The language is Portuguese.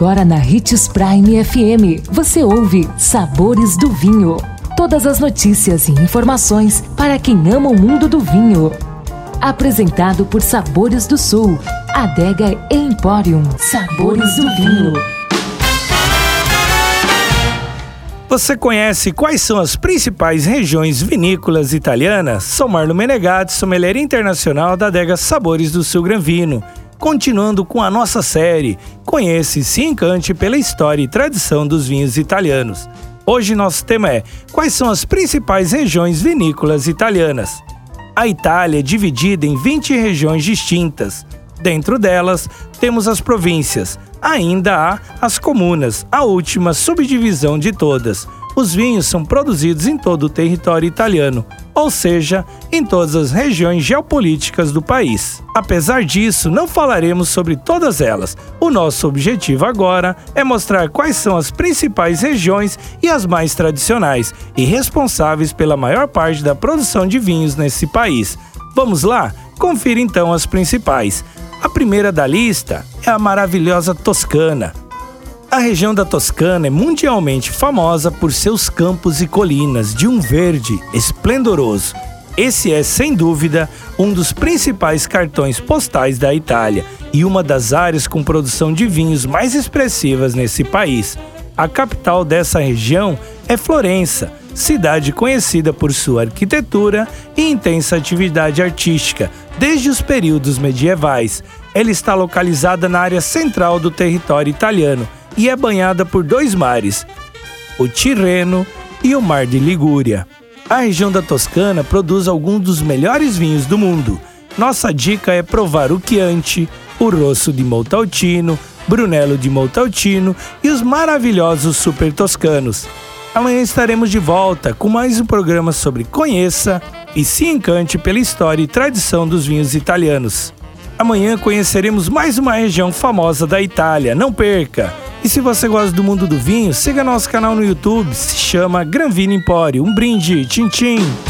Agora na Ritz Prime FM, você ouve Sabores do Vinho. Todas as notícias e informações para quem ama o mundo do vinho. Apresentado por Sabores do Sul, Adega Emporium. Sabores do Vinho. Você conhece quais são as principais regiões vinícolas italianas? Sou Marlo Menegatti, sommelier internacional da adega Sabores do Sul Granvino. Continuando com a nossa série, conhece e se encante pela história e tradição dos vinhos italianos. Hoje nosso tema é: quais são as principais regiões vinícolas italianas? A Itália é dividida em 20 regiões distintas. Dentro delas, temos as províncias. Ainda há as comunas, a última subdivisão de todas. Os vinhos são produzidos em todo o território italiano, ou seja, em todas as regiões geopolíticas do país. Apesar disso, não falaremos sobre todas elas. O nosso objetivo agora é mostrar quais são as principais regiões e as mais tradicionais e responsáveis pela maior parte da produção de vinhos nesse país. Vamos lá? Confira então as principais. A primeira da lista é a maravilhosa Toscana, a região da Toscana é mundialmente famosa por seus campos e colinas de um verde esplendoroso. Esse é, sem dúvida, um dos principais cartões postais da Itália e uma das áreas com produção de vinhos mais expressivas nesse país. A capital dessa região é Florença, cidade conhecida por sua arquitetura e intensa atividade artística desde os períodos medievais. Ela está localizada na área central do território italiano e é banhada por dois mares, o Tirreno e o Mar de Ligúria. A região da Toscana produz alguns dos melhores vinhos do mundo. Nossa dica é provar o Chianti, o Rosso de Montaltino, Brunello de Montaltino e os maravilhosos Super Toscanos. Amanhã estaremos de volta com mais um programa sobre conheça e se encante pela história e tradição dos vinhos italianos. Amanhã conheceremos mais uma região famosa da Itália. Não perca! E se você gosta do mundo do vinho, siga nosso canal no YouTube, se chama Granvino Empório. Um brinde, tchim tchim!